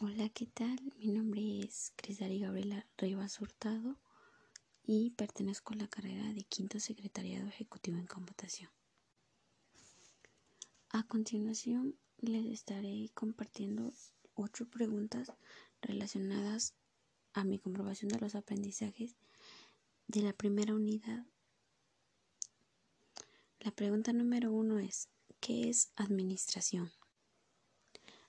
Hola, ¿qué tal? Mi nombre es Crisari Gabriela Rivas Hurtado y pertenezco a la carrera de Quinto Secretariado Ejecutivo en Computación. A continuación, les estaré compartiendo ocho preguntas relacionadas a mi comprobación de los aprendizajes de la primera unidad. La pregunta número uno es, ¿qué es administración?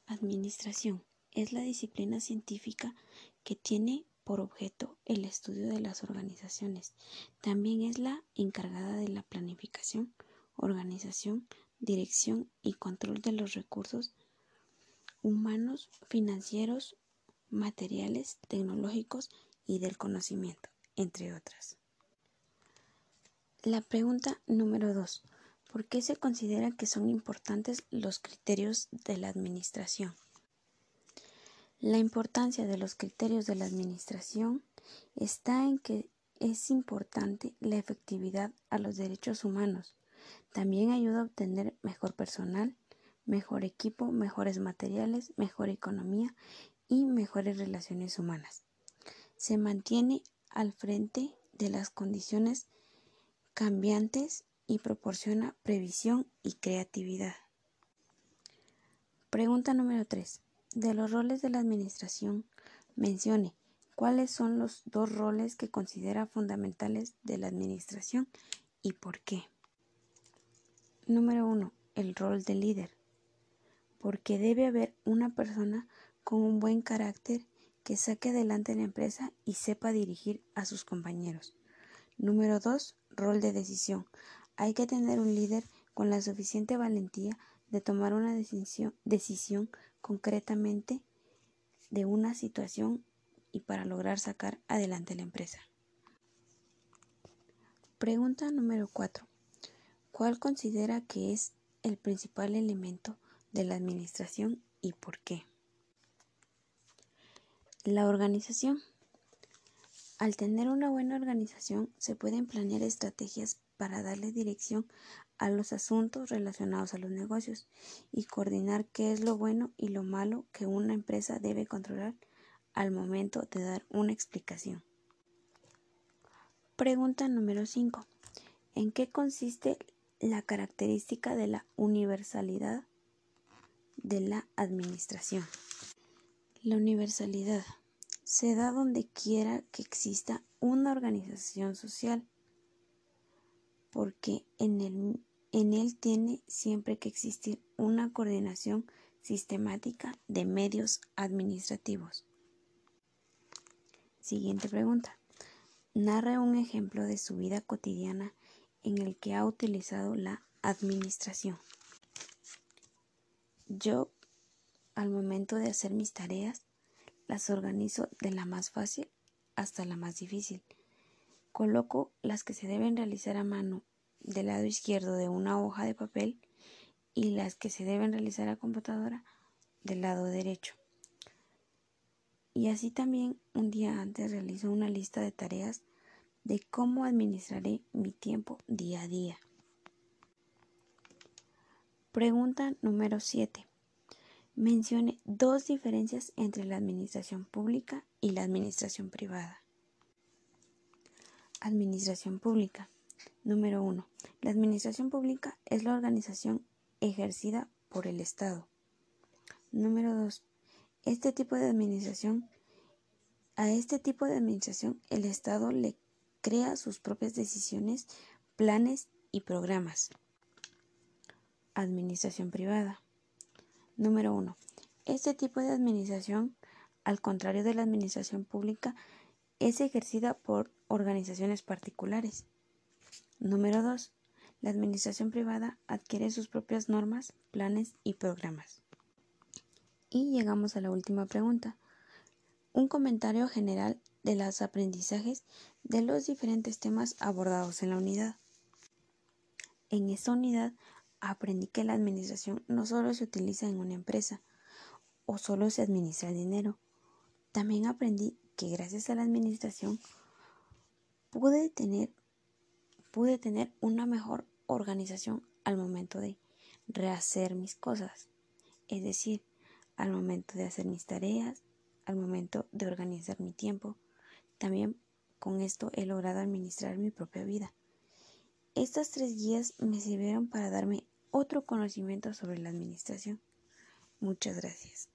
Administración es la disciplina científica que tiene por objeto el estudio de las organizaciones. También es la encargada de la planificación, organización, dirección y control de los recursos humanos, financieros, materiales, tecnológicos y del conocimiento, entre otras. La pregunta número 2. ¿Por qué se considera que son importantes los criterios de la administración? La importancia de los criterios de la Administración está en que es importante la efectividad a los derechos humanos. También ayuda a obtener mejor personal, mejor equipo, mejores materiales, mejor economía y mejores relaciones humanas. Se mantiene al frente de las condiciones cambiantes y proporciona previsión y creatividad. Pregunta número 3 de los roles de la Administración, mencione cuáles son los dos roles que considera fundamentales de la Administración y por qué. Número 1. El rol de líder. Porque debe haber una persona con un buen carácter que saque adelante la empresa y sepa dirigir a sus compañeros. Número 2. Rol de decisión. Hay que tener un líder con la suficiente valentía de tomar una decisión, decisión concretamente de una situación y para lograr sacar adelante la empresa. Pregunta número 4. ¿Cuál considera que es el principal elemento de la administración y por qué? La organización. Al tener una buena organización se pueden planear estrategias para darle dirección a los asuntos relacionados a los negocios y coordinar qué es lo bueno y lo malo que una empresa debe controlar al momento de dar una explicación. Pregunta número 5. ¿En qué consiste la característica de la universalidad de la administración? La universalidad se da donde quiera que exista una organización social porque en, el, en él tiene siempre que existir una coordinación sistemática de medios administrativos. Siguiente pregunta. Narra un ejemplo de su vida cotidiana en el que ha utilizado la administración. Yo, al momento de hacer mis tareas, las organizo de la más fácil hasta la más difícil. Coloco las que se deben realizar a mano del lado izquierdo de una hoja de papel y las que se deben realizar a computadora del lado derecho. Y así también un día antes realizo una lista de tareas de cómo administraré mi tiempo día a día. Pregunta número 7. Mencione dos diferencias entre la administración pública y la administración privada. Administración pública. Número 1. La administración pública es la organización ejercida por el Estado. Número 2. Este tipo de administración, a este tipo de administración el Estado le crea sus propias decisiones, planes y programas. Administración privada. Número 1. Este tipo de administración, al contrario de la administración pública, es ejercida por organizaciones particulares. Número 2. La administración privada adquiere sus propias normas, planes y programas. Y llegamos a la última pregunta. Un comentario general de los aprendizajes de los diferentes temas abordados en la unidad. En esta unidad aprendí que la administración no solo se utiliza en una empresa o solo se administra el dinero. También aprendí que gracias a la administración pude tener, pude tener una mejor organización al momento de rehacer mis cosas. Es decir, al momento de hacer mis tareas, al momento de organizar mi tiempo. También con esto he logrado administrar mi propia vida. Estas tres guías me sirvieron para darme otro conocimiento sobre la administración. Muchas gracias.